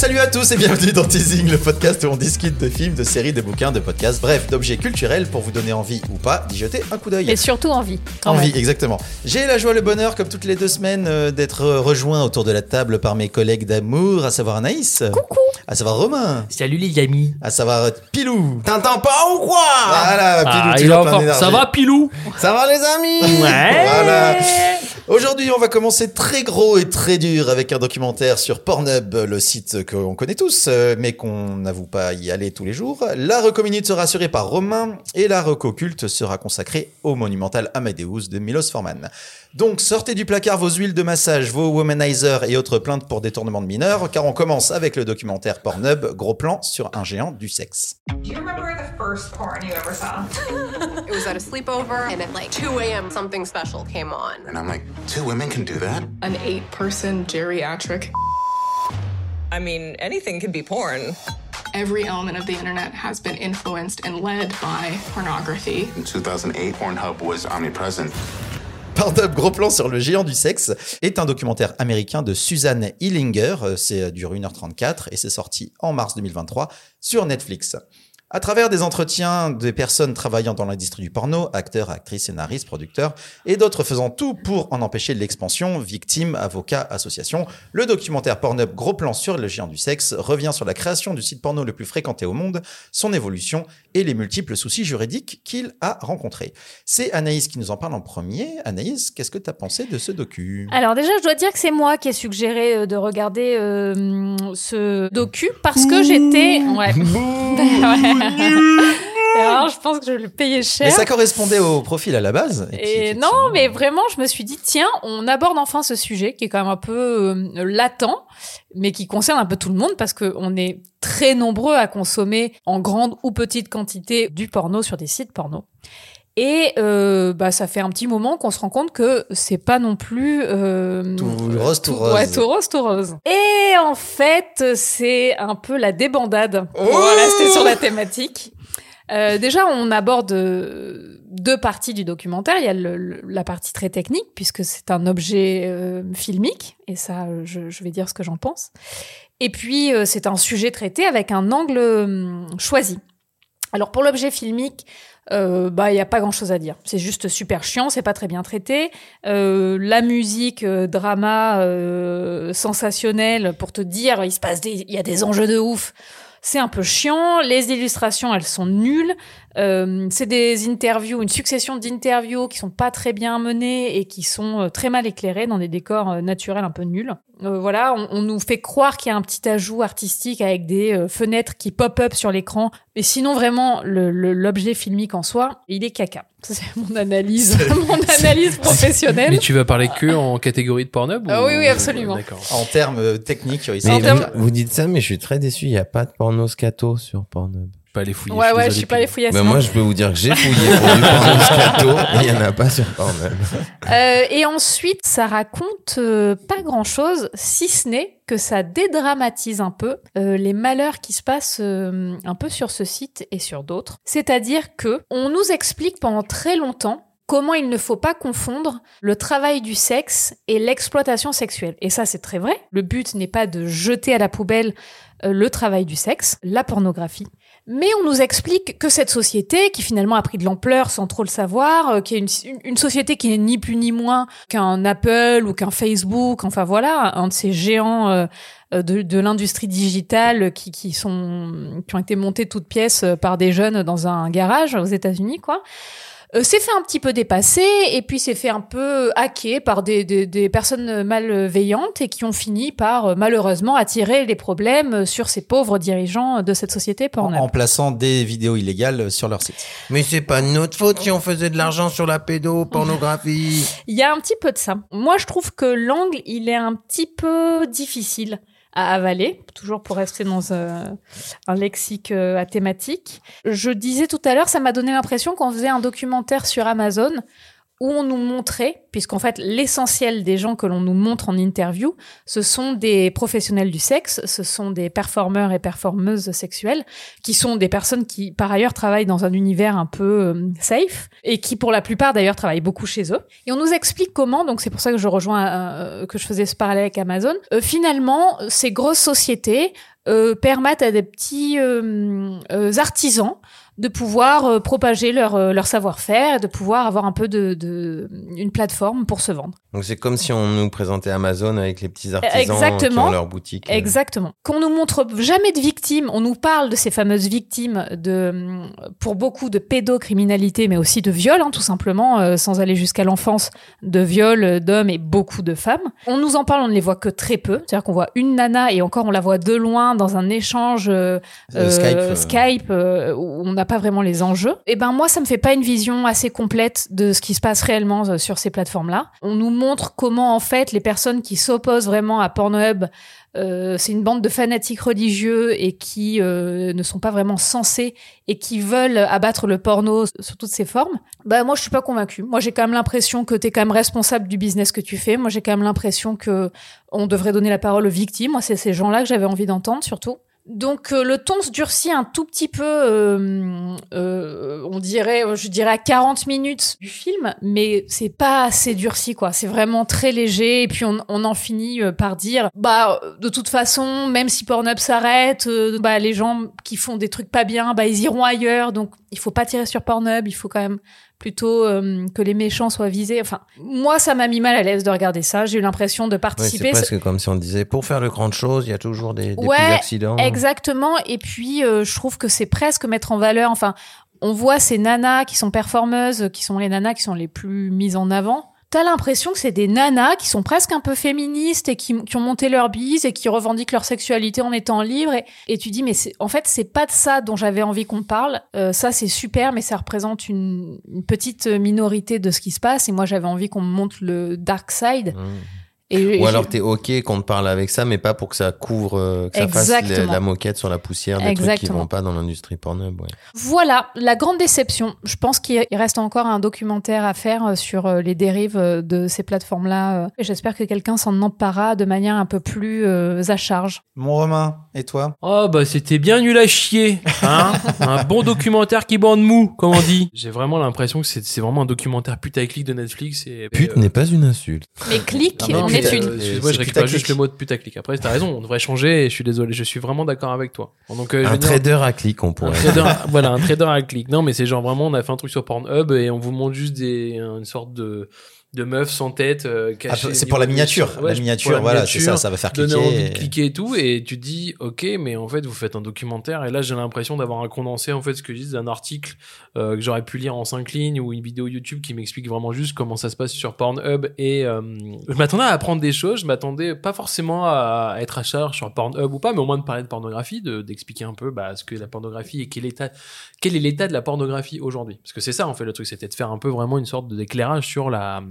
Salut à tous et bienvenue dans Teasing, le podcast où on discute de films, de séries, de bouquins, de podcasts, bref, d'objets culturels pour vous donner envie ou pas d'y jeter un coup d'œil. Et surtout envie. Envie, exactement. J'ai la joie, le bonheur, comme toutes les deux semaines, euh, d'être rejoint autour de la table par mes collègues d'amour, à savoir Anaïs. Coucou. À savoir Romain. Salut les amis. À savoir euh, Pilou. T'entends pas ou quoi? Voilà, Pilou, Ah, il toujours plein encore- d'énergie. Ça va Pilou? Ça va les amis? Ouais. Voilà. Aujourd'hui, on va commencer très gros et très dur avec un documentaire sur Pornhub, le site qu'on connaît tous, euh, mais qu'on n'avoue pas y aller tous les jours. La reco minute sera assurée par Romain et la reco culte sera consacrée au monumental Amadeus de Milos Forman. Donc, sortez du placard vos huiles de massage, vos womanizers et autres plaintes pour détournement de mineurs, car on commence avec le documentaire Pornhub, gros plan sur un géant du sexe. Do you remember the first porn you ever saw? It was at a sleepover, and at like 2 a.m., something special came on. And I'm like, two women can do that? an eight person geriatric. I mean, anything can be porn. Every element of the internet has been influenced and led by pornography. In 2008, Pornhub was omnipresent. Gros plan sur le géant du sexe, est un documentaire américain de Suzanne Hillinger. Euh, C'est euh, dure 1h34 et c'est sorti en mars 2023 sur Netflix. À travers des entretiens des personnes travaillant dans l'industrie du porno, acteurs, actrices, scénaristes, producteurs, et d'autres faisant tout pour en empêcher l'expansion, victimes, avocats, associations, le documentaire Pornhub Gros plan sur le géant du sexe revient sur la création du site porno le plus fréquenté au monde, son évolution et les multiples soucis juridiques qu'il a rencontrés. C'est Anaïs qui nous en parle en premier. Anaïs, qu'est-ce que tu as pensé de ce docu? Alors déjà, je dois dire que c'est moi qui ai suggéré euh, de regarder euh, ce docu parce que j'étais... Ouais. Ouais. Et Alors, je pense que je le payais cher. Mais ça correspondait au profil à la base. puis, Et non, mais vraiment, je me suis dit, tiens, on aborde enfin ce sujet qui est quand même un peu euh, latent, mais qui concerne un peu tout le monde parce que on est très nombreux à consommer en grande ou petite quantité du porno sur des sites porno. Et euh, bah ça fait un petit moment qu'on se rend compte que c'est pas non plus euh, Tout rose, tout rose. Ouais, tout rose, tout rose. Et en fait, c'est un peu la débandade pour Oh rester sur la thématique. Euh, déjà, on aborde euh, deux parties du documentaire. Il y a le- le- la partie très technique, puisque c'est un objet euh, filmique, et ça, euh, je, je vais dire ce que j'en pense. Et puis, euh, c'est un sujet traité avec un angle hum, choisi. Alors, pour l'objet filmique, euh, bah, il y a pas grand-chose à dire. C'est juste super chiant, c'est pas très bien traité. Euh, la musique, euh, drama, euh, sensationnel, pour te dire, il se passe des, il y a des enjeux de ouf. C'est un peu chiant. Les illustrations, elles sont nulles. Euh, c'est des interviews, une succession d'interviews qui sont pas très bien menées et qui sont euh, très mal éclairées dans des décors euh, naturels un peu nuls. Euh, voilà, on, on nous fait croire qu'il y a un petit ajout artistique avec des euh, fenêtres qui pop-up sur l'écran. Mais sinon, vraiment, le- le- l'objet filmique en soi, il est caca. Ça, C'est mon analyse, mon analyse professionnelle. Mais tu vas parler que en catégorie de Pornhub Ah ou- oui, oui, absolument. D'accord. En termes techniques, ils Mais En sont- termes- vous, vous dites ça, mais je suis très déçu. Il n'y a pas de porno scato sur Pornhub. Pas les fouiller. Ouais, ouais, je suis pas les. Mais non. moi, je peux vous dire que j'ai fouillé pour du et il n'y en a pas sur Pornhub. Euh, et ensuite, ça raconte euh, pas grand-chose, si ce n'est que ça dédramatise un peu euh, les malheurs qui se passent euh, un peu sur ce site et sur d'autres. C'est-à-dire que on nous explique pendant très longtemps comment il ne faut pas confondre le travail du sexe et l'exploitation sexuelle. Et ça, c'est très vrai. Le but n'est pas de jeter à la poubelle euh, le travail du sexe, la pornographie. Mais on nous explique que cette société, qui finalement a pris de l'ampleur sans trop le savoir, euh, qui est une, société qui n'est ni plus ni moins qu'un Apple ou qu'un Facebook, enfin voilà, un de ces géants euh, euh, de, l'industrie digitale qui, qui sont qui ont été montés toutes pièces par des jeunes dans un garage aux États-Unis, quoi. Euh, s'est fait un petit peu dépasser et puis s'est fait un peu hacker par des, des, des personnes malveillantes et qui ont fini par euh, malheureusement attirer les problèmes sur ces pauvres dirigeants de cette société en, porno. en plaçant des vidéos illégales sur leur site. Mais c'est pas notre faute si on faisait de l'argent sur la pédopornographie. Il y a un petit peu de ça. Moi, je trouve que l'angle, il est un petit peu difficile à avaler, toujours pour rester dans euh, un lexique euh, à thématique. Je disais tout à l'heure, ça m'a donné l'impression qu'on faisait un documentaire sur Amazon où on nous montrait, puisqu'en fait l'essentiel des gens que l'on nous montre en interview, ce sont des professionnels du sexe, ce sont des performeurs et performeuses sexuelles, qui sont des personnes qui par ailleurs travaillent dans un univers un peu euh, safe, et qui pour la plupart d'ailleurs travaillent beaucoup chez eux. Et on nous explique comment, donc c'est pour ça que je rejoins, euh, que je faisais ce parallèle avec Amazon, euh, finalement ces grosses sociétés euh, permettent à des petits euh, euh, artisans de pouvoir euh, propager leur, euh, leur savoir-faire et de pouvoir avoir un peu de, de une plateforme pour se vendre. Donc c'est comme si on nous présentait Amazon avec les petits artisans qui Exactement. ont leur boutique. euh. Exactement. Qu'on nous montre jamais de victimes, on nous parle de ces fameuses victimes de, pour beaucoup de pédocriminalité, mais aussi de viol, hein, tout simplement, euh, sans aller jusqu'à l'enfance, de viol d'hommes et beaucoup de femmes. On nous en parle, on ne les voit que très peu. C'est-à-dire qu'on voit une nana et encore on la voit de loin dans un échange Skype. Skype, où on n'a pas vraiment les enjeux. Et ben moi, ça me fait pas une vision assez complète de ce qui se passe réellement euh, sur ces plateformes-là. On nous montre comment en fait les personnes qui s'opposent vraiment à Pornhub euh, c'est une bande de fanatiques religieux et qui euh, ne sont pas vraiment censés et qui veulent abattre le porno sous toutes ses formes. Bah moi je suis pas convaincue. Moi j'ai quand même l'impression que tu es quand même responsable du business que tu fais. Moi j'ai quand même l'impression que on devrait donner la parole aux victimes. Moi c'est ces gens-là que j'avais envie d'entendre surtout. Donc euh, le ton se durcit un tout petit peu, euh, euh, on dirait, je dirais à 40 minutes du film, mais c'est pas assez durci quoi. C'est vraiment très léger et puis on, on en finit euh, par dire, bah de toute façon, même si Pornhub s'arrête, euh, bah les gens qui font des trucs pas bien, bah ils iront ailleurs. Donc il faut pas tirer sur Pornhub, il faut quand même plutôt euh, que les méchants soient visés. Enfin, moi ça m'a mis mal à l'aise de regarder ça. J'ai eu l'impression de Ouais, c'est participer. presque comme si on disait pour faire de grandes choses, il y a toujours des, des Ouais, petits accidents. Exactement. Et puis, euh, je trouve que c'est presque mettre en valeur. Enfin, on voit ces nanas qui sont performeuses, qui sont les nanas qui sont les plus mises en avant. T'as l'impression que c'est des nanas qui sont presque un peu féministes et qui, ont monté leur bise et qui revendiquent leur sexualité en étant libres. Et, tu dis, mais en fait, c'est pas de ça dont j'avais envie qu'on parle. Euh, ça, c'est super, mais ça représente une, une petite minorité de ce qui se passe. Et moi, j'avais envie qu'on me montre le dark side. Mmh. Et, Ou alors t'es ok qu'on te parle avec ça, mais pas pour que ça couvre, euh, que ça fasse la, Exactement. la moquette sur la poussière des trucs qui Exactement. vont pas dans l'industrie Pornhub. Ouais. Voilà, la grande déception. Je pense qu'il reste encore un documentaire à faire euh, sur euh, les dérives de ces plateformes-là. j'espère que quelqu'un s'en emparera de manière un peu plus euh, à charge. Mon Romain, et toi? Oh bah c'était bien nul à chier, hein Un bon documentaire qui bande mou, comme on dit. J'ai vraiment l'impression que c'est vraiment un documentaire putaclic de Netflix et Pute euh, n'est pas une insulte. Mais clic, en mais est euh, Excuse-moi, je récupère juste le mot de putaclic. Après, t'as raison, on devrait changer et je suis désolé, je suis vraiment d'accord avec toi. Donc, euh, Un dire- trader à clic, on Un pourrait. trader, voilà, un trader à clic. Non, mais c'est genre vraiment, on a fait un truc sur Pornhub et on vous montre juste des, une sorte de, de meuf sans tête, euh, Ah, cachée. C'est pour la miniature. Ouais, la miniature, la voilà, c'est ça, ça va faire Donner cliquer. envie de et- cliquer et tout, et tu te dis, ok, mais en fait, vous faites un documentaire, et là, j'ai l'impression d'avoir un condensé, en fait, ce que je dis, d'un article euh, que j'aurais pu lire en cinq lignes ou une vidéo YouTube qui m'explique vraiment juste comment ça se passe sur Pornhub. Et euh, je m'attendais à apprendre des choses, je m'attendais pas forcément à être à charge sur Pornhub ou pas, mais au moins de parler de pornographie, de- d'expliquer un peu bah, ce que la pornographie et quel, état, quel est l'état de la pornographie aujourd'hui. Parce que c'est ça, en fait, le truc, c'était de faire un peu vraiment une sorte d'éclairage sur la,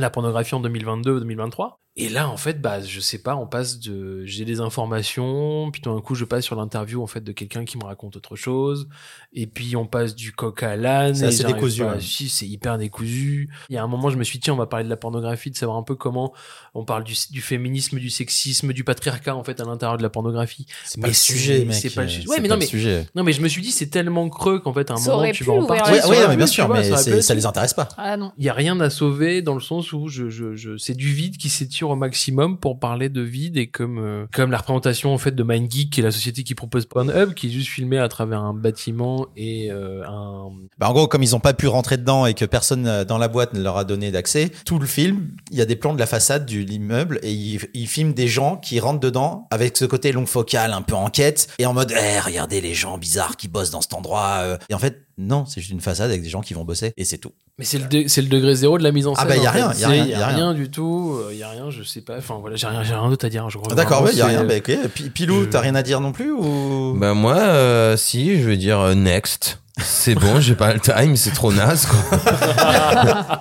la pornographie en 2022-2023. Et là, en fait, bah, je sais pas, on passe de, j'ai des informations, puis tout d'un coup, je passe sur l'interview, en fait, de quelqu'un qui me raconte autre chose, et puis on passe du coq à l'âne. C'est assez décousu, pas ouais. suivre, c'est hyper décousu. Il y a un moment, je me suis dit, tiens, on va parler de la pornographie, de savoir un peu comment on parle du, du féminisme, du sexisme, du patriarcat, en fait, à l'intérieur de la pornographie. C'est Mais pas le c'est- sujet, mec. c'est pas le sujet. C'est Ouais, mais non, mais- sujet. Non, mais je me suis dit, c'est tellement creux qu'en fait, à un Ça moment, tu vas en mais pu, bien sûr, vois, mais ça les intéresse pas. Ah non. il y a rien à sauver dans le sens c'est du vide qui s'étire au maximum pour parler de vide et comme euh, comme la représentation en fait de MindGeek qui est la société qui propose Pornhub qui est juste filmé à travers un bâtiment et euh, un Bah, en gros, comme ils ont pas pu rentrer dedans et que personne euh, dans la boîte ne leur a donné d'accès, tout le film, il y a des plans de la façade de l'immeuble et ils, ils filment des gens qui rentrent dedans avec ce côté long focal, un peu enquête et en mode, eh, regardez les gens bizarres qui bossent dans cet endroit. Et en fait, non, c'est juste une façade avec des gens qui vont bosser et c'est tout. mais c'est le de- c'est le degré zéro de la mise en Ah scène bah, y a rien, y a rien, y a a rien du tout euh, y a rien je sais pas enfin voilà j'ai rien j'ai rien d'autre à dire je crois D'accord, vraiment, ouais, y a c'est- rien. Bah, ok. Pi- Pilou, je- t'as rien à dire non plus ou? Bah moi, euh, si, je veux dire euh, next. C'est bon, j'ai pas le time, c'est trop naze quoi.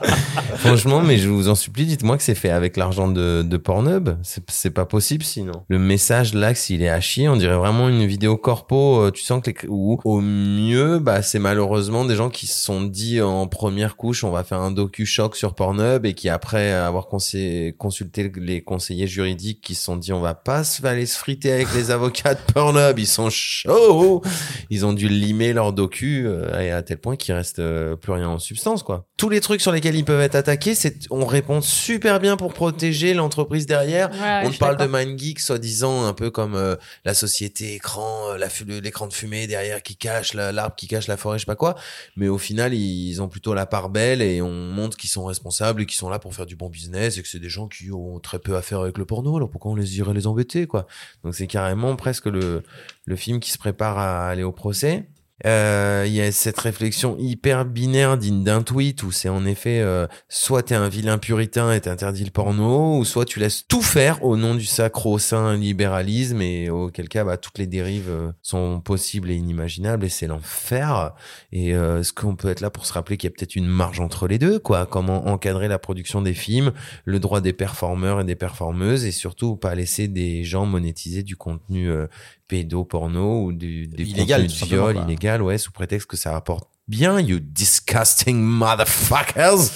Franchement, mais je vous en supplie, dites-moi que c'est fait avec l'argent de, de Pornhub. C'est c'est pas possible sinon. Le message là, s'il est à chier, on dirait vraiment une vidéo corpo. euh, Tu sens que les, ou au mieux, bah c'est malheureusement des gens qui se sont dit en première couche, on va faire un docu choc sur Pornhub et qui après avoir consulté les conseillers juridiques qui se sont dit on va pas se aller se friter avec les avocats de Pornhub, ils sont chauds. Ils ont dû limer leur docu euh, et à tel point qu'il reste euh, plus rien en substance quoi. Tous les trucs sur lesquels ils peuvent être attaqués, c'est on répond super bien pour protéger l'entreprise derrière. Ouais, on parle de. MindGeek soi-disant un peu comme euh, la société écran, euh, l'écran de fumée derrière qui cache la- l'arbre qui cache la forêt, je sais pas quoi. Mais au final, ils ont plutôt la part belle et on montre qu'ils sont responsables et qu'ils sont là pour faire du bon business et que c'est des gens qui ont très peu à faire avec le porno. Alors pourquoi on les irait les embêter quoi? Donc c'est carrément presque le le film qui se prépare à aller au procès. Euh, y a cette réflexion hyper binaire digne d'un tweet où c'est en effet euh, soit t'es un vilain puritain et t'interdis le porno, ou soit tu laisses tout faire au nom du sacro-saint libéralisme et auquel cas bah, toutes les dérives euh, sont possibles et inimaginables et c'est l'enfer. Et euh, est-ce qu'on peut être là pour se rappeler qu'il y a peut-être une marge entre les deux, quoi? Comment encadrer la production des films, le droit des performeurs et des performeuses et surtout pas laisser des gens monétiser du contenu euh, pédoporno ou du, des Illégal, contenus de viol quoi. illégal, ouais, sous prétexte que ça rapporte bien, you disgusting motherfuckers.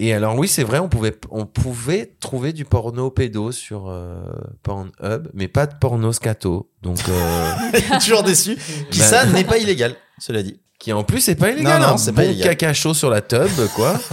Et alors oui, c'est vrai, on pouvait on pouvait trouver du porno pédo sur euh, Pornhub, mais pas de porno scato. Donc euh, Toujours déçu. Qui Bah- ça n'est pas illégal, cela dit. qui en plus c'est pas illégal, Non, non, un c'est bon pas illégal. caca chaud sur la tub quoi.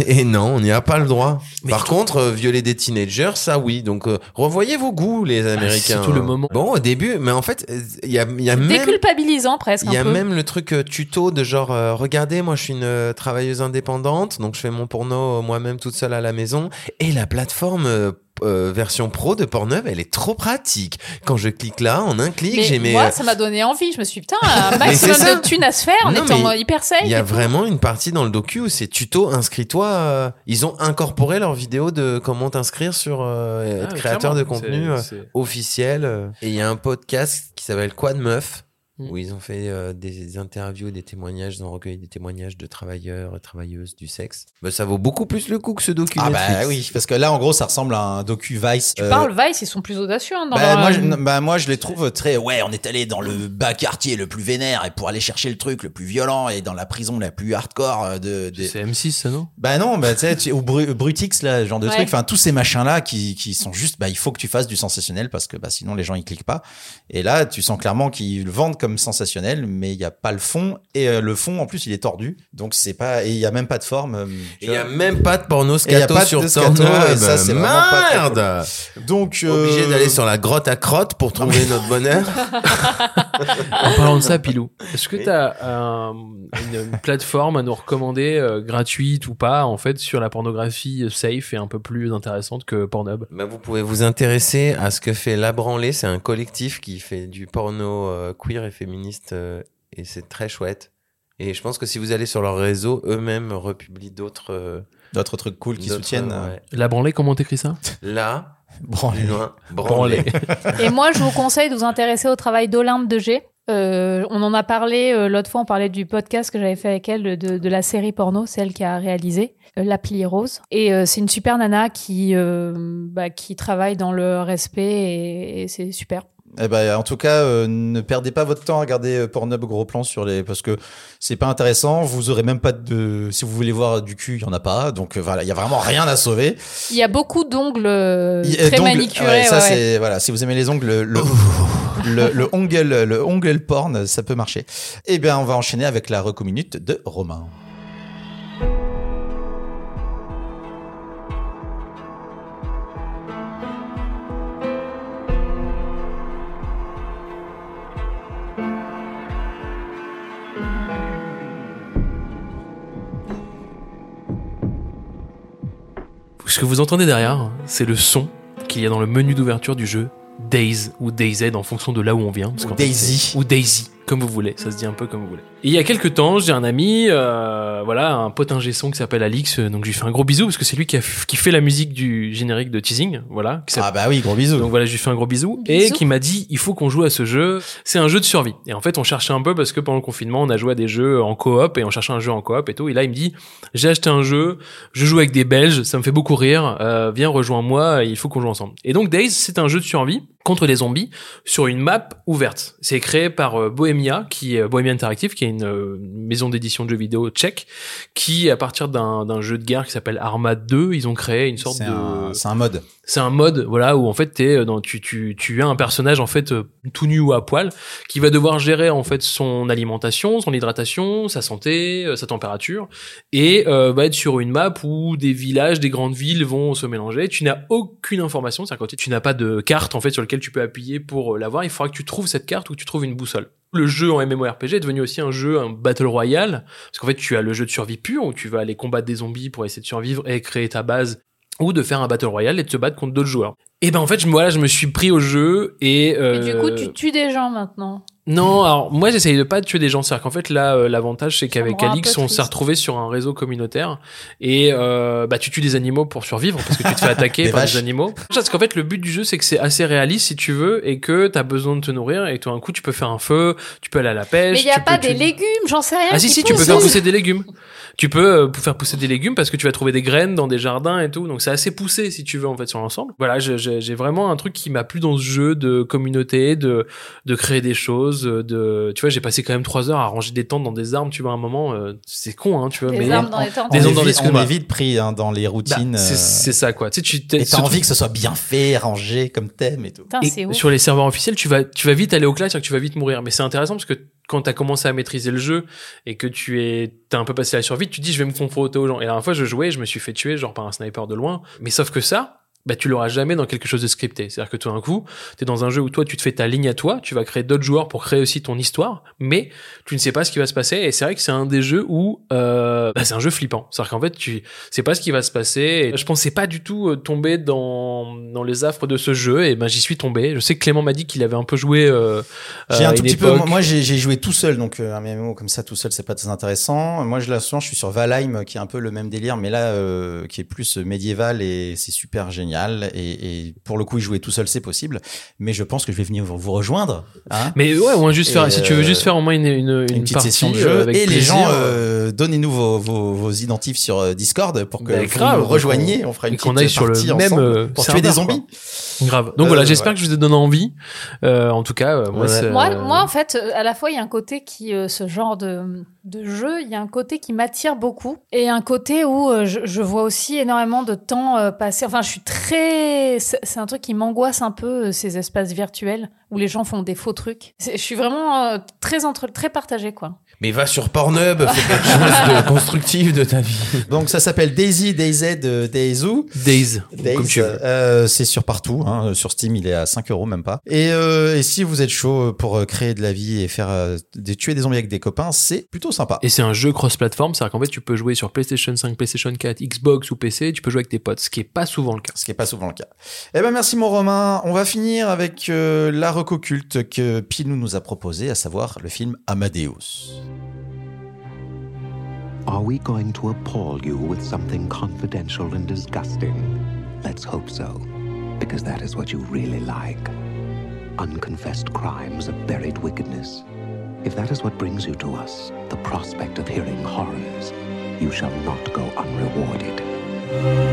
Et non, on n'y a pas le droit. Par contre, euh, violer des teenagers, ça oui. Donc, euh, revoyez vos goûts, les Américains. surtout le moment. Bon, au début, mais en fait, il y a, il y a même Déculpabilisant presque il y un a peu. même le truc euh, tuto de genre, euh, regardez, moi je suis une euh, travailleuse indépendante, donc je fais mon porno euh, moi-même toute seule à la maison. Et la plateforme euh, version pro de Pornhub, elle est trop pratique. Quand je clique là, en un clic, j'ai mes... moi, euh, ça m'a donné envie. Je me suis dit, putain, un maximum de thunes à se faire en Non, étant hyper safe. Il y a vraiment une partie dans le docu où c'est tuto, inscris-toi. euh, ils ont incorporé leur vidéo de comment t'inscrire sur euh, être Ah, créateur de contenu officiel. Et il y a un podcast qui s'appelle Quad Meuf? Mm. Où ils ont fait euh, des interviews, des témoignages, ils ont recueilli des témoignages de travailleurs et travailleuses du sexe. Mais ça vaut beaucoup plus le coup que ce docu. Ah bah oui, parce que là en gros ça ressemble à un docu Vice. Tu Euh, parles Vice, ils sont plus audacieux hein, dans bah, leur- moi, je, bah, moi, je les trouve très. Ouais, on est allé dans le bas quartier le plus vénère et pour aller chercher le truc le plus violent et dans la prison la plus hardcore euh, de. de... C'est M6, ça, non? Bah non, bah tu sais, ou Bru- Brutix là, ce genre de Ouais. trucs. Enfin, tous ces machins là qui, qui sont juste. Bah, il faut que tu fasses du sensationnel parce que bah sinon les gens ils cliquent pas. Et là, tu sens clairement qu'ils le vendent comme sensationnel, mais il y a pas le fond et euh, le fond en plus il est tordu. Donc c'est pas et il y a même pas de forme. euh, il y a même pas de porno Et il y a scato pas sur scato, Pornhub. et ça, c'est vraiment pas Merde Donc euh, Obligé d'aller sur la grotte à crotte pour trouver notre bonheur. En parlant de ça, Pilou, est-ce que tu as une, une plateforme à nous recommander, euh, gratuite ou pas, en fait, sur la pornographie safe et un peu plus intéressante que Pornhub? Bah, vous pouvez vous intéresser à ce que fait La Branlée. C'est un collectif qui fait du porno euh, queer et féministe euh, et c'est très chouette. Et je pense que si vous allez sur leur réseau, eux-mêmes republient d'autres. euh, d'autres trucs cool qui soutiennent. ouais. La branlée, comment t'écris ça? Là, Branlée. loin, Branlée. Et moi, je vous conseille de vous intéresser au travail d'Olympe de G. Euh, on en a parlé euh, l'autre fois, on parlait du podcast que j'avais fait avec elle de, de la série porno, celle qui a réalisé euh, l'appli Rose. Et euh, c'est une super nana qui euh, bah, qui travaille dans le respect et, et c'est super. Eh ben, en tout cas, euh, ne perdez pas votre temps à regarder euh, Pornhub gros plan sur les parce que c'est pas intéressant. Vous aurez même pas de si vous voulez voir du cul, il y en a pas. Donc euh, voilà, il y a vraiment rien à sauver. Il y a beaucoup d'ongles euh, très donc, manicurés. ouais, ça ouais, c'est voilà. Si vous aimez les ongles, le le, le, le ongle le ongle porn, ça peut marcher. Eh bien, on va enchaîner avec la reco minute de Romain. Ce que vous entendez derrière, c'est le son qu'il y a dans le menu d'ouverture du jeu Days ou DayZ en fonction de là où on vient. parce Ou fait, Daisy. Ou Daisy, comme vous voulez. Ça se dit un peu comme vous voulez. Et il y a quelques temps, j'ai un ami, euh, voilà, un pote ingé son qui s'appelle Alix, euh, donc je lui fais un gros bisou parce que c'est lui qui, a, qui fait la musique du générique de Teasing, voilà. Ah bah oui, gros bisous. donc voilà, je lui fais un gros bisou. Et qui m'a dit, il faut qu'on joue à ce jeu. C'est un jeu de survie. Et en fait, on cherchait un peu parce que pendant le confinement, on a joué à des jeux en coop et on cherchait un jeu en coop et tout. Et là, il me dit, j'ai acheté un jeu, je joue avec des Belges, ça me fait beaucoup rire. Euh, viens, rejoins-moi, il faut qu'on joue ensemble. Et donc, Days, c'est un jeu de survie contre les zombies sur une map ouverte. C'est créé par euh, Bohemia, qui est Bohemia Interactive, qui est une euh, maison d'édition de jeux vidéo tchèque, qui, à partir d'un jeu de guerre qui s'appelle Arma 2, ils ont créé une sorte de... un, c'est un mode. C'est un mode, voilà, où en fait t'es dans, tu, tu, tu as un personnage en fait euh, tout nu ou à poil qui va devoir gérer en fait son alimentation, son hydratation, sa santé, euh, sa température, et euh, va être sur une map où des villages, des grandes villes vont se mélanger. Tu n'as aucune information, c'est-à-dire tu n'as pas de carte en fait sur laquelle tu peux appuyer pour euh, l'avoir. Il faudra que tu trouves cette carte ou que tu trouves une boussole. Le jeu en MMORPG est devenu aussi un jeu, un battle royale, parce qu'en fait tu as le jeu de survie pur où tu vas aller combattre des zombies pour essayer de survivre et créer ta base ou de faire un battle royale et de te battre contre d'autres joueurs. Et ben en fait, je, voilà, je me suis pris au jeu et, euh, Et du coup, tu tues des gens maintenant. Non, alors moi j'essaye de pas tuer des gens, c'est-à-dire qu'en fait là euh, l'avantage c'est qu'avec un Alix on s'est retrouvé sur un réseau communautaire et euh, bah tu tues des animaux pour survivre parce que tu te fais attaquer Des par vaches. des animaux. Parce qu'en fait le but du jeu c'est que c'est assez réaliste si tu veux et que t'as besoin de te nourrir et tout d'un coup tu peux faire un feu, tu peux aller à la pêche. Mais il y a tu pas peux des légumes, j'en sais rien. ah si si tu peux faire pousser des légumes. Tu peux euh, faire pousser des légumes parce que tu vas trouver des graines dans des jardins et tout. Donc c'est assez poussé si tu veux en fait sur l'ensemble. Voilà, j'ai vraiment un truc qui m'a plu dans ce jeu de communauté, de de créer des choses, de tu vois j'ai passé quand même trois heures à ranger des tentes dans des arbres. Tu vois à un moment euh, c'est con hein tu vois Des mais arbres dans les tentes. Des est dans les on est vite pris hein, dans les Bah, routines. c'est euh, c'est ça quoi. Tu sais tu t'es- et t'as envie que ce soit bien fait, rangé comme thème et tout. Putain, et c'est ouf. sur les serveurs officiels, tu vas, tu vas vite aller au clash, tu vas vite mourir. Mais c'est intéressant parce que quand t'as commencé à maîtriser le jeu et que tu es, t'as un peu passé la survie, tu te dis, je vais me confronter aux gens. Et la dernière fois, je jouais, je me suis fait tuer, genre par un sniper de loin. Mais sauf que ça, bah, tu l'auras jamais dans quelque chose de scripté. C'est-à-dire que tout d'un coup, t'es dans un jeu où toi, tu te fais ta ligne à toi, tu vas créer d'autres joueurs pour créer aussi ton histoire, mais tu ne sais pas ce qui va se passer. Et c'est vrai que c'est un des jeux où, euh, bah, c'est un jeu flippant. C'est-à-dire qu'en fait, tu sais pas ce qui va se passer. Et je pensais pas du tout euh, tomber dans, dans les affres de ce jeu. Et ben, j'y suis tombé. Je sais que Clément m'a dit qu'il avait un peu joué, euh, J'ai euh, un tout petit peu. époque. Moi, moi, j'ai j'ai joué tout seul, donc euh, un MMO comme ça tout seul, c'est pas très intéressant. Moi, je la sens, je suis sur Valheim, qui est un peu le même délire, mais là, euh, qui est plus médiéval et c'est super génial. Et, et pour le coup, y jouer tout seul, c'est possible. Mais je pense que je vais venir vous, rejoindre. Hein Mais ouais, au moins juste Et, faire, si tu veux euh, juste faire au moins une, une, une, une petite partie session de euh, jeu avec et les gens euh, donnez-nous vos, vos, vos identifs sur euh, Discord pour que Bah, vous grave, nous rejoigniez on fera une qu'on petite aille sur le partie même, ensemble euh, pour tuer des zombies Grave. Donc Euh, voilà, j'espère ouais. que je vous ai donné envie. Euh, en tout cas, euh, moi, Ouais. Moi, moi, en fait, euh, à la fois, il y a un côté qui, euh, ce genre de, de jeu, il y a un côté qui m'attire beaucoup et un côté où euh, je, vois aussi énormément de temps euh, passer. Enfin, je suis très. C'est un truc qui m'angoisse un peu, euh, ces espaces virtuels où les gens font des faux trucs. Je suis vraiment très entre, très partagée, quoi. Mais va sur Pornhub, fais quelque chose de constructif de ta vie. donc ça s'appelle Daisy DayZ Daizu Days, Days, comme tu veux. euh, c'est sur partout, hein, sur Steam il est à 5 euros même pas. Et, euh, et si vous êtes chaud pour euh, créer de la vie et faire euh, des, tuer des zombies avec des copains, c'est plutôt sympa. Et c'est un jeu cross-platform, c'est-à-dire qu'en fait, tu peux jouer sur PlayStation 5, PlayStation 4, Xbox ou PC, tu peux jouer avec tes potes, ce qui est pas souvent le cas. Ce qui est pas souvent le cas. Eh ben merci mon Romain. On va finir avec euh, la reco culte que Pilou nous a proposé, à savoir le film Amadeus. Are we going to appall you with something confidential and disgusting? Let's hope so, because that is what you really like. Unconfessed crimes of buried wickedness. If that is what brings you to us, the prospect of hearing horrors, you shall not go unrewarded.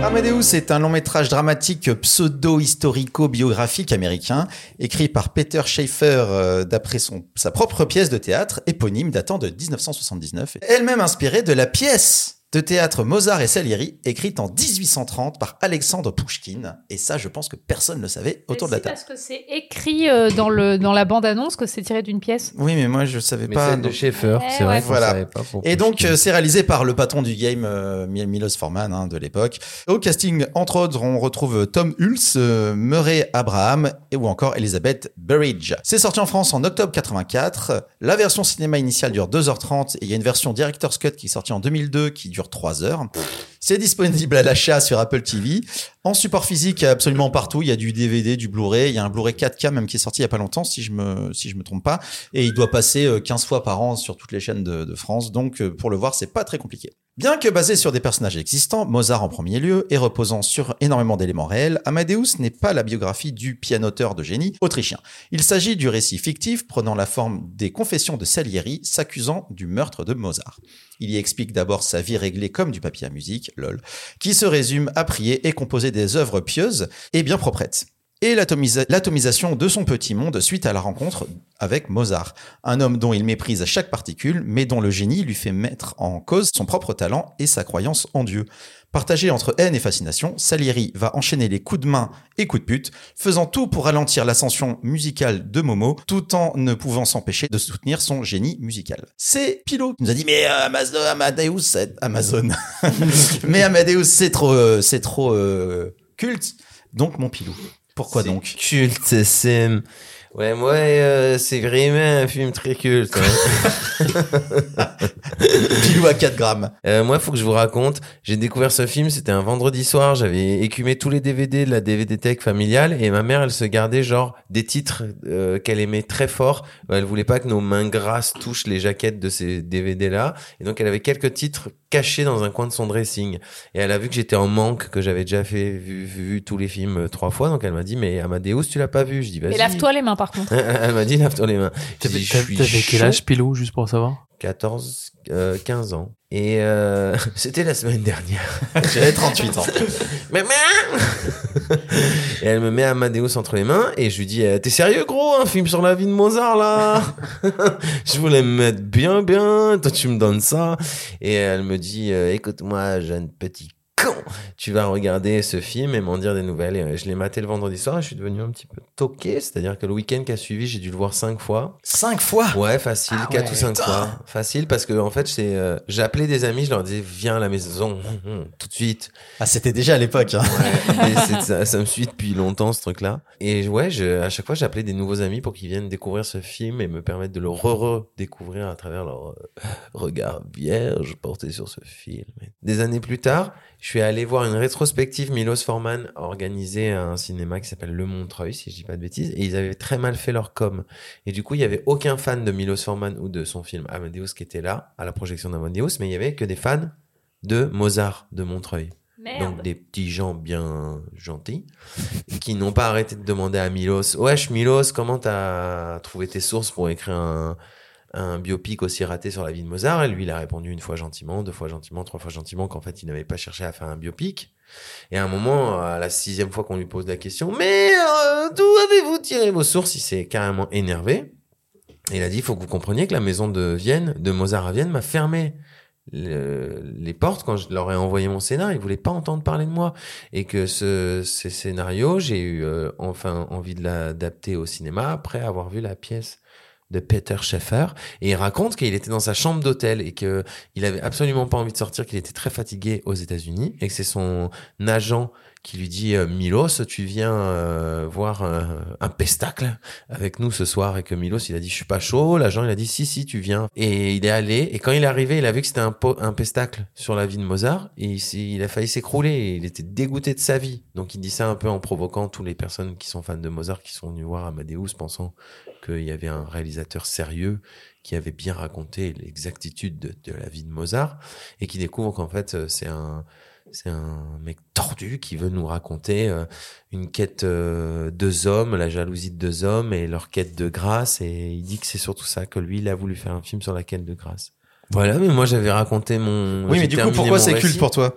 Amadeus est un long métrage dramatique pseudo-historico-biographique américain, écrit par Peter Schaeffer euh, d'après sa propre pièce de théâtre éponyme datant de 1979, elle-même inspirée de la pièce de théâtre Mozart et Salieri, écrite en 1830 par Alexandre Pouchkine. Et ça, je pense que personne ne le savait autour de la table. parce que c'est écrit euh, dans, le, dans la bande-annonce que c'est tiré d'une pièce. Oui, mais moi, je savais Mais pas. celle de Schaeffer, Eh c'est vrai ouais. qu'on Voilà. savait pas pour Et donc, euh, c'est réalisé par le patron du game, euh, Mil- Milos Forman, hein, de l'époque. Au casting, entre autres, on retrouve Tom Hulce, euh, Murray Abraham et ou encore Elizabeth Burridge. C'est sorti en France en octobre 84. La version cinéma initiale dure 2h30 et il y a une version Director's Cut qui est sortie en 2002 qui dure 3 heures. C'est disponible à l'achat sur Apple TV. En support physique, absolument partout. Il y a du DVD, du Blu-ray. Il y a un Blu-ray 4K même qui est sorti il y a pas longtemps, si je me, si je me trompe pas. Et il doit passer euh, 15 fois par an sur toutes les chaînes de, de France. Donc, euh, pour le voir, c'est pas très compliqué. Bien que basé sur des personnages existants, Mozart en premier lieu, et reposant sur énormément d'éléments réels, Amadeus n'est pas la biographie du pianoteur de génie autrichien. Il s'agit du récit fictif prenant la forme des confessions de Salieri s'accusant du meurtre de Mozart. Il y explique d'abord sa vie réglée comme du papier à musique, lol, qui se résume à prier et composer des œuvres pieuses et bien proprettes. Et l'atomisa- l'atomisation de son petit monde suite à la rencontre avec Mozart, un homme dont il méprise chaque particule, mais dont le génie lui fait mettre en cause son propre talent et sa croyance en Dieu. Partagé entre haine et fascination, Salieri va enchaîner les coups de main et coups de pute, faisant tout pour ralentir l'ascension musicale de Momo, tout en ne pouvant s'empêcher de soutenir son génie musical. C'est Pilot qui nous a dit mais euh, Amazon, Amadeus, c'est Amazon, mais Amadeus c'est trop, euh, c'est trop euh, culte, donc mon Pilot. Pourquoi donc? c'est. Ouais, moi, euh, c'est vraiment un film très culte. hein. Pilot à 4 grammes. Euh, moi, faut que je vous raconte. J'ai découvert ce film. C'était un vendredi soir. J'avais écumé tous les DVD de la DVD Tech familiale et ma mère, elle se gardait genre des titres euh, qu'elle aimait très fort. Elle voulait pas que nos mains grasses touchent les jaquettes de ces DVD là. Et donc, elle avait quelques titres cachés dans un coin de son dressing. Et elle a vu que j'étais en manque, que j'avais déjà fait vu, vu tous les films euh, trois fois. Donc, elle m'a dit, mais Amadeus, tu l'as pas vu? Je dis, vas-y. Et lave-toi les mains par contre. Elle m'a dit, lave-toi les mains. T'avais quel âge, Pilou, juste pour savoir? 14, euh, 15 ans. Et euh, c'était la semaine dernière. J'avais 38 ans. Maman Et elle me met Amadeus entre les mains et je lui dis eh, T'es sérieux, gros Un film sur la vie de Mozart, là Je voulais me mettre bien, bien. Toi, tu me donnes ça. Et elle me dit euh, Écoute-moi, jeune petit tu vas regarder ce film et m'en dire des nouvelles. Et euh, je l'ai maté le vendredi soir et je suis devenu un petit peu toqué. C'est-à-dire que le week-end qui a suivi, j'ai dû le voir cinq fois. 5 fois? Ouais, facile, Ah quatre ouais, ou cinq fois. Facile parce que en fait, euh, j'appelais des amis, je leur disais viens à la maison tout de suite. Ah, c'était déjà à l'époque. Hein. Ouais, ça, ça me suit depuis longtemps ce truc-là. Et ouais, je, à chaque fois, j'appelais des nouveaux amis pour qu'ils viennent découvrir ce film et me permettre de le re-redécouvrir à travers leur euh, regard vierge porté sur ce film. Des années plus tard, je suis allé voir une rétrospective Milos Forman organisée à un cinéma qui s'appelle Le Montreuil, si je dis pas de bêtises, et ils avaient très mal fait leur com. Et du coup, il y avait aucun fan de Milos Forman ou de son film Amadeus qui était là à la projection d'Amadeus, mais il y avait que des fans de Mozart de Montreuil. Donc des petits gens bien gentils qui n'ont pas arrêté de demander à Milos Wesh Milos, comment t'as trouvé tes sources pour écrire un, un biopic aussi raté sur la vie de Mozart Et lui, il a répondu une fois gentiment, deux fois gentiment, trois fois gentiment qu'en fait, il n'avait pas cherché à faire un biopic. Et à un moment, à la sixième fois qu'on lui pose la question Mais euh, d'où avez-vous tiré vos sources? Il s'est carrément énervé. Il a dit, il faut que vous compreniez que la maison de Vienne, de Mozart à Vienne, m'a fermé le- les portes quand je leur ai envoyé mon scénar. Ils voulaient pas entendre parler de moi. Et que ce, ces scénarios, j'ai eu euh, enfin envie de l'adapter au cinéma après avoir vu la pièce de Peter Schaeffer et il raconte qu'il était dans sa chambre d'hôtel et que il avait absolument pas envie de sortir qu'il était très fatigué aux États-Unis et que c'est son agent qui lui dit euh, Milos tu viens euh, voir un, un pestacle avec nous ce soir. Et que Milos il a dit je suis pas chaud. L'agent il a dit si si tu viens. Et il est allé. Et quand il est arrivé il a vu que c'était un, pestacle sur la vie de Mozart. Et il, a failli s'écrouler. Il était dégoûté de sa vie. Donc il dit ça un peu en provoquant toutes les personnes qui sont fans de Mozart qui sont venues voir Amadeus pensant qu'il y avait un réalisateur sérieux qui avait bien raconté l'exactitude de, la vie de Mozart. Et qui découvre qu'en fait euh, c'est un c'est un mec tordu qui veut nous raconter euh, une quête euh, deux hommes, la jalousie de deux hommes et leur quête de grâce. Et il dit que c'est surtout ça, que lui, il a voulu faire un film sur la quête de grâce. Voilà, mais moi j'avais raconté mon. Oui, mais du coup, terminé pourquoi c'est culte pour toi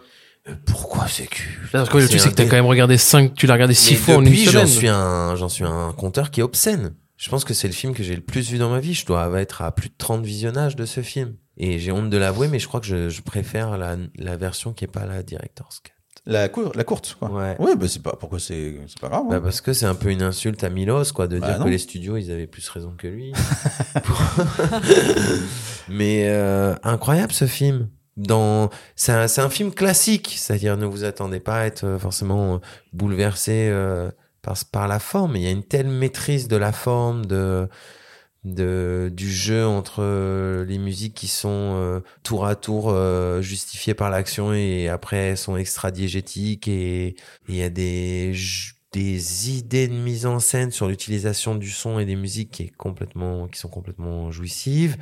Euh, Pourquoi c'est culte? Là, parce que le C'est truc, c'est un que t'as quand même regardé 5, tu l'as regardé 6 Mais fois en une semaine. J'en suis un, j'en suis un compteur qui est obscène. Je pense que c'est le film que j'ai le plus vu dans ma vie. Je dois être à plus de 30 visionnages de ce film. Et j'ai honte de l'avouer, mais je crois que je, je préfère la, la version qui est pas la director's cut. la, cour- la courte, quoi. Ouais. Ouais, bah c'est pas, pourquoi c'est, pas grave. hein. Bah parce que c'est un peu une insulte à Milos, quoi, de Bah dire non. que les studios, ils avaient plus raison que lui. Mais euh, incroyable ce film. Dans, c'est un, un film classique, c'est-à-dire ne vous attendez pas à être euh, forcément euh, bouleversé euh, par, par la forme. Il y a une telle maîtrise de la forme, de, de du jeu entre euh, les musiques qui sont euh, tour à tour euh, justifiées par l'action et après sont extra-diégétiques et il y a des des idées de mise en scène sur l'utilisation du son et des musiques qui est complètement qui sont complètement jouissives.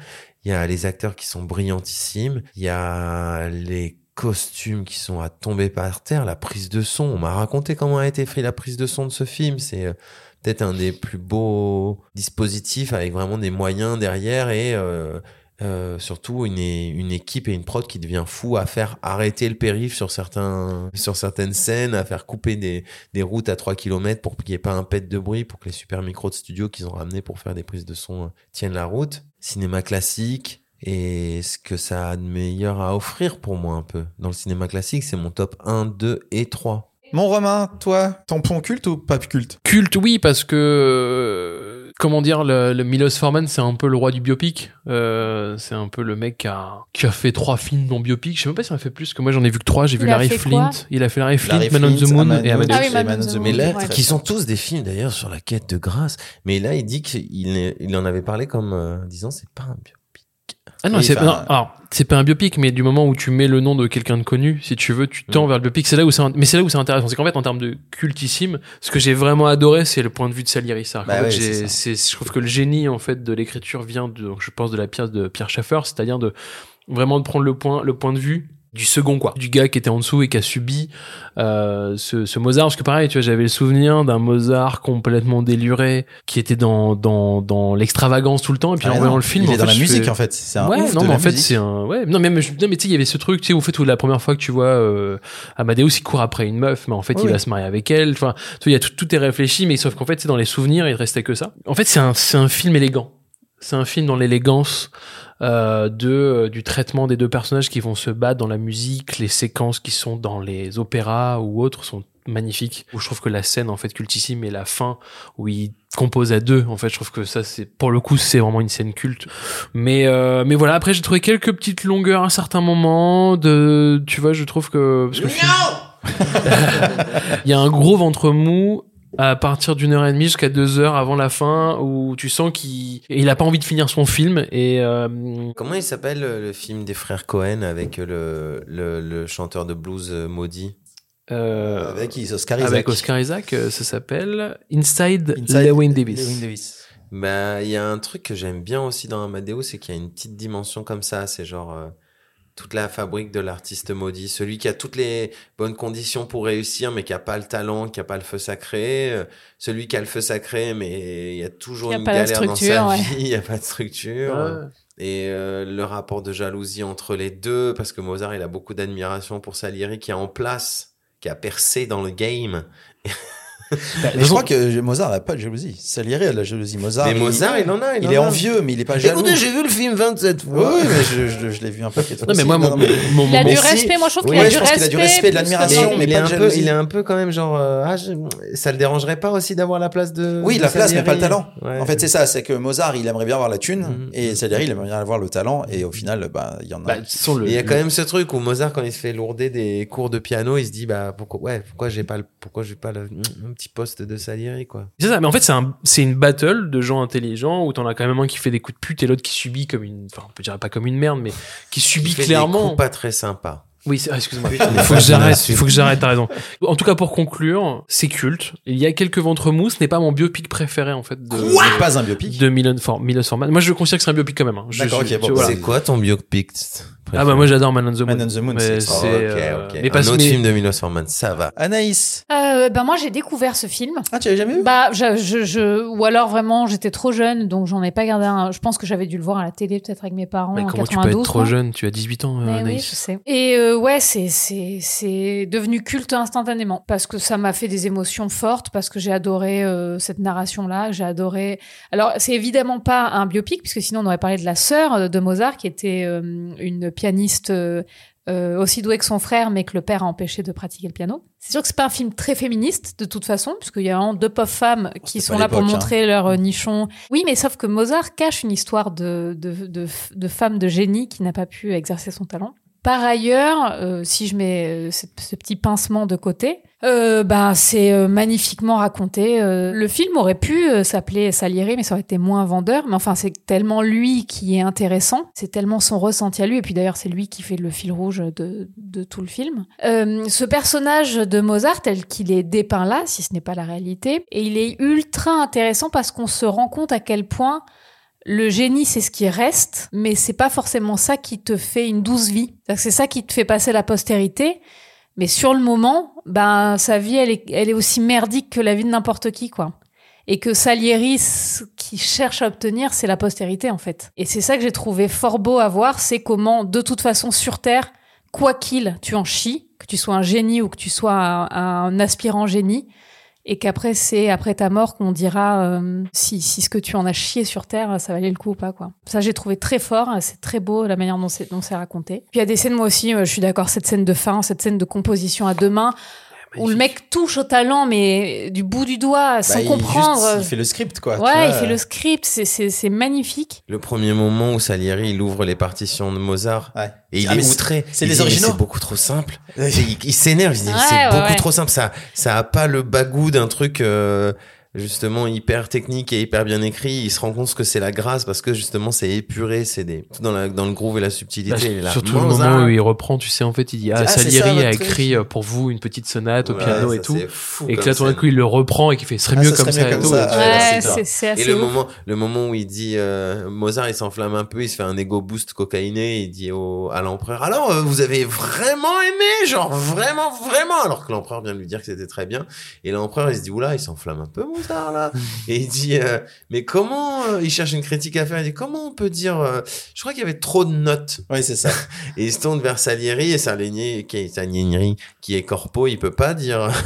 Il y a les acteurs qui sont brillantissimes. Il y a les costumes qui sont à tomber par terre. La prise de son. On m'a raconté comment a été fait la prise de son de ce film. C'est euh, peut-être un des plus beaux dispositifs avec vraiment des moyens derrière et euh, Euh, surtout une, une équipe et une prod qui devient fou à faire arrêter le périph sur certains sur certaines scènes, à faire couper des, des routes à 3 km pour qu'il n'y ait pas un pet de bruit, pour que les super micros de studio qu'ils ont ramenés pour faire des prises de son euh, tiennent la route. Cinéma classique et ce que ça a de meilleur à offrir pour moi un peu. Dans le cinéma classique, c'est mon top 1, 2 et 3. Mon Romain, toi, tampon culte ou pas culte? Culte, oui, parce que euh, comment dire, le, le Milos Forman, c'est un peu le roi du biopic. Euh, c'est un peu le mec qui a, qui a fait trois films non biopic. Je sais même pas s'il en a fait plus que moi. J'en ai vu que trois. J'ai vu Larry Flint. Il a fait Larry Flint, Larry Man on the Flint, Moon et Amadeus. Ah oui, Man Man on the Moon, ouais. Qui sont tous des films d'ailleurs sur la quête de grâce. Mais là, il dit qu'il il en avait parlé comme euh, disant c'est pas un biopic. Ah non, c'est non, alors c'est pas un biopic, mais du moment où tu mets le nom de quelqu'un de connu, si tu veux, tu tends Mm. vers le biopic. C'est là où c'est, mais c'est là où c'est intéressant. C'est qu'en fait, en termes de cultissime, ce que j'ai vraiment adoré, c'est le point de vue de Salieri. C'est-à-dire qu'en Bah ouais, c'est c'est, je trouve que le génie en fait de l'écriture vient de, je pense, de la pièce de Pierre Schaeffer, c'est-à-dire de vraiment de prendre le point, le point de vue du second quoi du gars qui était en dessous et qui a subi euh, ce, ce Mozart parce que pareil tu vois j'avais le souvenir d'un Mozart complètement déluré qui était dans dans dans l'extravagance tout le temps et puis Ah en voyant le film il en est dans la musique fais- en fait. C'est un ouais, ouf non, de mais la en fait, c'est un, ouais, non, mais, je- non, mais tu sais, il y avait ce truc, tu sais, au fait, où la première fois que tu vois, euh, Amadeus, il court après une meuf, mais en fait, Oui, il va se marier avec elle. Enfin, tu vois, il y a tout, tout est réfléchi, mais sauf qu'en fait, c'est dans les souvenirs, il restait que ça. En fait, c'est un, c'est un film élégant. C'est un film dans l'élégance, euh, de, euh, du traitement des deux personnages qui vont se battre dans la musique, les séquences qui sont dans les opéras ou autres sont magnifiques. Où je trouve que la scène, en fait, cultissime et la fin où il compose à deux, en fait, je trouve que ça, c'est, pour le coup, c'est vraiment une scène culte. Mais, euh, mais voilà, après, j'ai trouvé quelques petites longueurs à un certain moment de, tu vois, je trouve que, parce que film- il y a un gros ventre mou à partir d'une heure et demie jusqu'à deux heures avant la fin où tu sens qu'il il a pas envie de finir son film et euh, Comment il s'appelle euh, le film des frères Cohen avec le, le, le chanteur de blues euh, maudit? Euh, Avec Oscar Isaac. avec Oscar Isaac euh, ça s'appelle Inside, Inside Llewyn Davis. Llewyn Davis. Bah, il y a un truc que j'aime bien aussi dans Amadeus, c'est qu'il y a une petite dimension comme ça. C'est genre euh, toute la fabrique de l'artiste maudit, celui qui a toutes les bonnes conditions pour réussir, mais qui a pas le talent, qui a pas le feu sacré, euh, celui qui a le feu sacré, mais il y a toujours Il y a une galère dans structure, sa ouais. vie, il y a pas de structure. Ouais. Et euh, le rapport de jalousie entre les deux, parce que Mozart, il a beaucoup d'admiration pour Salieri, qui est en place, qui a percé dans le game. Mais je crois que Mozart n'a pas de jalousie. Salieri a de la jalousie. Mozart, mais Mozart, il en a. Il, il en est envieux, mais il est pas jaloux. Écoutez, j'ai vu le film 27 Oui, fois. oui, mais je, je, je l'ai vu un paquet de fois. non mais aussi. moi mon, Non, mais- mon- Il a du respect, moi je trouve qu'il a du je pense qu'il a du respect. respect, de l'admiration, mais il est pas un peu, il est un peu quand même genre, euh, ah, je- ça le dérangerait pas aussi d'avoir la place de. Oui, de la place, mais pas le talent. Ouais. En fait, c'est ça. C'est que Mozart, il aimerait bien avoir la thune, Mhm. et Salieri, il aimerait bien avoir le talent, et au final, bah, il y en a. bah, il y a quand même ce truc où Mozart, quand il se fait lourder des cours de piano, il se dit, bah, pourquoi, ouais, pourquoi j'ai pas le, pourquoi j'ai pas le, petit poste de Salieri, quoi. C'est ça, mais en fait, c'est un, c'est une battle de gens intelligents où t'en as quand même un qui fait des coups de pute et l'autre qui subit comme une, enfin, on peut dire pas comme une merde, mais qui subit fait des clairement. coups pas très sympas. Oui, ah, excuse-moi. Il faut que j'arrête, il faut que j'arrête, t'as raison. En tout cas, pour conclure, c'est culte. Il y a quelques ventres mous, ce n'est pas mon biopic préféré, en fait, de, C'est pas un biopic. de Milan, For, Milos Forman. Moi, je considère que c'est un biopic quand même. hein. Je- D'accord, je- ok, bon, vois, C'est quoi ton biopic? Ah bah moi j'adore Man on the Moon. Man on the Moon, c'est- c'est, Ok, euh, ok. mais un parce- autre mais- film de Milos Forman, ça va. Anaïs. Euh, ben moi j'ai découvert ce film. Ah, tu l'avais jamais vu? Bah, je, je, je- ou alors vraiment j'étais trop jeune, donc j'en ai pas gardé un. Je pense que j'avais dû le voir à la télé peut-être avec mes parents Mais en comment tu 92. peux être trop jeune? Tu as 18 ans, Mais oui, Anaïs. je sais. Et euh, ouais, c'est c'est c'est devenu culte instantanément parce que ça m'a fait des émotions fortes parce que j'ai adoré euh, cette narration là, j'ai adoré. Alors c'est évidemment pas un biopic puisque sinon on aurait parlé de la sœur de Mozart qui était euh, une pianiste. euh, euh, aussi douée que son frère, mais que le père a empêché de pratiquer le piano. C'est sûr que c'est pas un film très féministe de toute façon, puisqu'il y a vraiment deux pauvres femmes qui C'était sont là pour hein. montrer leur euh, nichon. Oui, mais sauf que Mozart cache une histoire de, de, de, de femme de génie qui n'a pas pu exercer son talent. Par ailleurs, euh, si je mets euh, ce, petit pincement de côté, euh, bah c'est euh, magnifiquement raconté. Le film aurait pu s'appeler Salieri, mais ça aurait été moins vendeur. Mais enfin, c'est tellement lui qui est intéressant, c'est tellement son ressenti à lui. Et puis d'ailleurs, c'est lui qui fait le fil rouge de, de tout le film. Ce personnage de Mozart, tel qu'il est dépeint là, si ce n'est pas la réalité, et il est ultra intéressant parce qu'on se rend compte à quel point le génie, c'est ce qui reste, mais c'est pas forcément ça qui te fait une douce vie. C'est ça qui te fait passer la postérité. Mais sur le moment, ben, sa vie, elle est, elle est aussi merdique que la vie de n'importe qui, quoi. et que Salieri, ce qui cherche à obtenir, c'est la postérité en fait. Et c'est ça que j'ai trouvé fort beau à voir, c'est comment, de toute façon, sur Terre, quoi qu'il, tu en chies, que tu sois un génie ou que tu sois un, un aspirant génie, et qu'après c'est après ta mort qu'on dira euh, si, si ce que tu en as chié sur terre ça valait le coup ou pas quoi. Ça j'ai trouvé très fort, c'est très beau la manière dont c'est raconté. Puis il y a des scènes moi aussi, euh, je suis d'accord cette scène de fin, cette scène de composition à deux mains où le mec touche au talent mais du bout du doigt sans Bah, il- comprendre. juste, il fait le script, quoi. Ouais, il fait le script, c'est c'est c'est magnifique. Le premier moment où Salieri il ouvre les partitions de Mozart Ouais. et il Ah, est outré. c'est les originaux. C'est beaucoup trop simple. Il il s'énerve. Il dit Ouais, c'est ouais, beaucoup ouais. trop simple. Ça, ça a pas le bagou d'un truc. euh, justement hyper technique et hyper bien écrit il se rend compte que c'est la grâce parce que justement c'est épuré c'est des tout dans la dans le groove et la subtilité Bah, surtout le moment où il reprend, tu sais, en fait, il dit Ah, Ah, ça, Salieri a écrit euh, pour vous une petite sonate au Ouais, piano et tout. Et que là, tout d'un coup, il le reprend et qu'il fait Ce serait Ah, mieux ça comme serait ça mieux et comme tout. ça. Et- Ouais, Ouais, c'est Et le ouf. moment, le moment où il dit euh, Mozart, il s'enflamme un peu, il se fait un ego boost cocaïné, il dit au, à l'empereur alors euh, vous avez vraiment aimé, genre vraiment vraiment, alors que l'empereur vient de lui dire que c'était très bien. Et l'empereur il se dit oula, il s'enflamme un peu Mozart là. Et il dit euh, mais comment euh, il cherche une critique à faire, il dit comment on peut dire, euh, je crois qu'il y avait trop de notes. Oui, c'est ça. Et il se tourne vers Salieri et Salieri qui est Salieri qui est corpo, il peut pas dire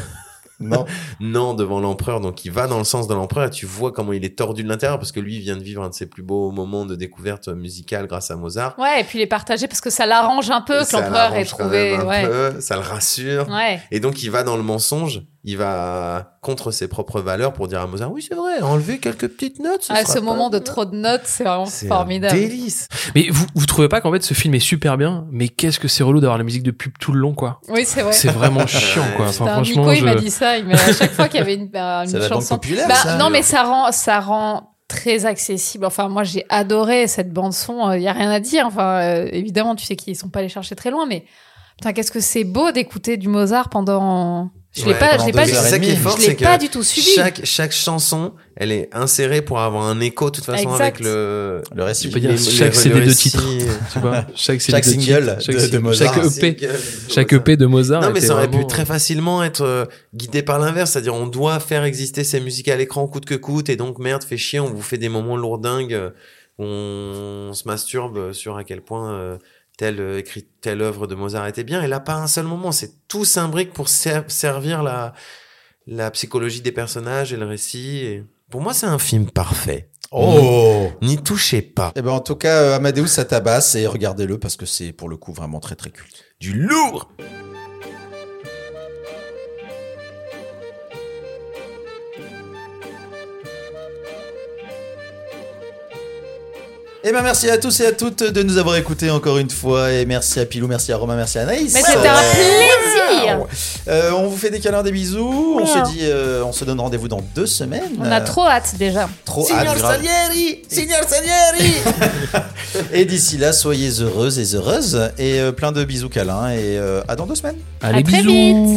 Non. non devant l'empereur donc il va dans le sens de l'empereur et tu vois comment il est tordu de l'intérieur parce que lui il vient de vivre un de ses plus beaux moments de découverte musicale grâce à Mozart Ouais, et puis les partager parce que ça l'arrange un peu Et que l'empereur ait trouvé. même un Ouais. peu, ça le rassure Ouais. et donc il va dans le mensonge il va contre ses propres valeurs pour dire à Mozart oui c'est vrai enlever quelques petites notes Ah, sera ce pas moment de trop de notes, c'est vraiment c'est formidable. un délice Mais vous, vous trouvez pas qu'en fait, ce film est super bien, mais qu'est-ce que c'est relou d'avoir la musique de pub tout le long, quoi? Oui, c'est vrai. C'est vraiment chiant, quoi. Enfin, un franchement, Nico, il m'a dit ça. Il m'a à chaque fois qu'il y avait une, bah, banque chanson. populaire, Bah, ça. non, mais ça rend, ça rend très accessible. Enfin, moi, j'ai adoré cette bande son. Il y a rien à dire. Enfin, euh, évidemment, tu sais qu'ils sont pas allés chercher très loin, mais putain, qu'est-ce que c'est beau d'écouter du Mozart pendant. Je l'ai pas, je l'ai pas, du- ça qui est fort je l'ai pas du tout suivi. chaque chaque chanson elle est insérée pour avoir un écho de toute façon Exact. avec le Le récit. Tu peux dire les- chaque les- CD le de titre. Tu vois, chaque, CD Chaque de single titre, chaque, de- de single- Mozart. chaque EP, chaque EP de Mozart. Non, mais ça aurait vraiment- pu très facilement être euh, guidé par l'inverse, c'est-à-dire on doit faire exister ces musiques à l'écran coûte que coûte, et donc merde, fait chier, on vous fait des moments lourdingues, euh, où on se masturbe sur à quel point euh, telle euh, écrit telle œuvre de Mozart était bien, et là pas un seul moment, c'est tout s'imbrique pour ser- servir la la psychologie des personnages et le récit. Et... Pour moi, c'est un film parfait. Oh N'y touchez pas. Eh ben, en tout cas, euh, Amadeus, ça tabasse et regardez-le parce que c'est pour le coup vraiment très très culte. Du lourd Eh ben, merci à tous et à toutes de nous avoir écoutés encore une fois et merci à Pilou, merci à Romain, merci à Anaïs. Mais c'était un plaisir. Euh, on vous fait des câlins, des bisous. On se dit, euh, on se donne rendez-vous dans deux semaines. On a Euh, trop hâte déjà. trop hâte. grave. Salieri Signor Salieri Et d'ici là, soyez heureuses et heureuses et euh, plein de bisous câlins et euh, à dans deux semaines. Allez, À très bisous.